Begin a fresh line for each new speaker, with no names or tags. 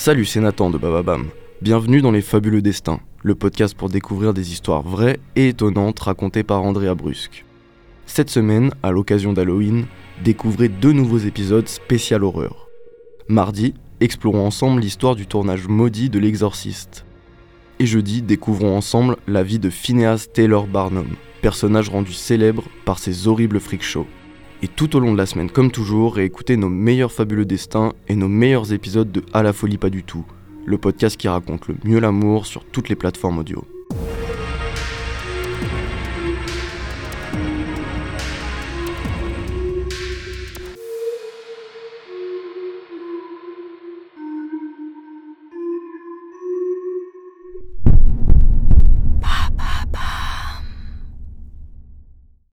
Salut, c'est Nathan de Bababam. Bienvenue dans Les Fabuleux Destins, le podcast pour découvrir des histoires vraies et étonnantes racontées par Andrea Brusque. Cette semaine, à l'occasion d'Halloween, découvrez deux nouveaux épisodes spécial horreur. Mardi, explorons ensemble l'histoire du tournage maudit de L'Exorciste. Et jeudi, découvrons ensemble la vie de Phineas Taylor Barnum, personnage rendu célèbre par ses horribles freak shows. Et tout au long de la semaine, comme toujours, réécoutez nos meilleurs fabuleux destins et nos meilleurs épisodes de À la folie pas du tout, le podcast qui raconte le mieux l'amour sur toutes les plateformes audio.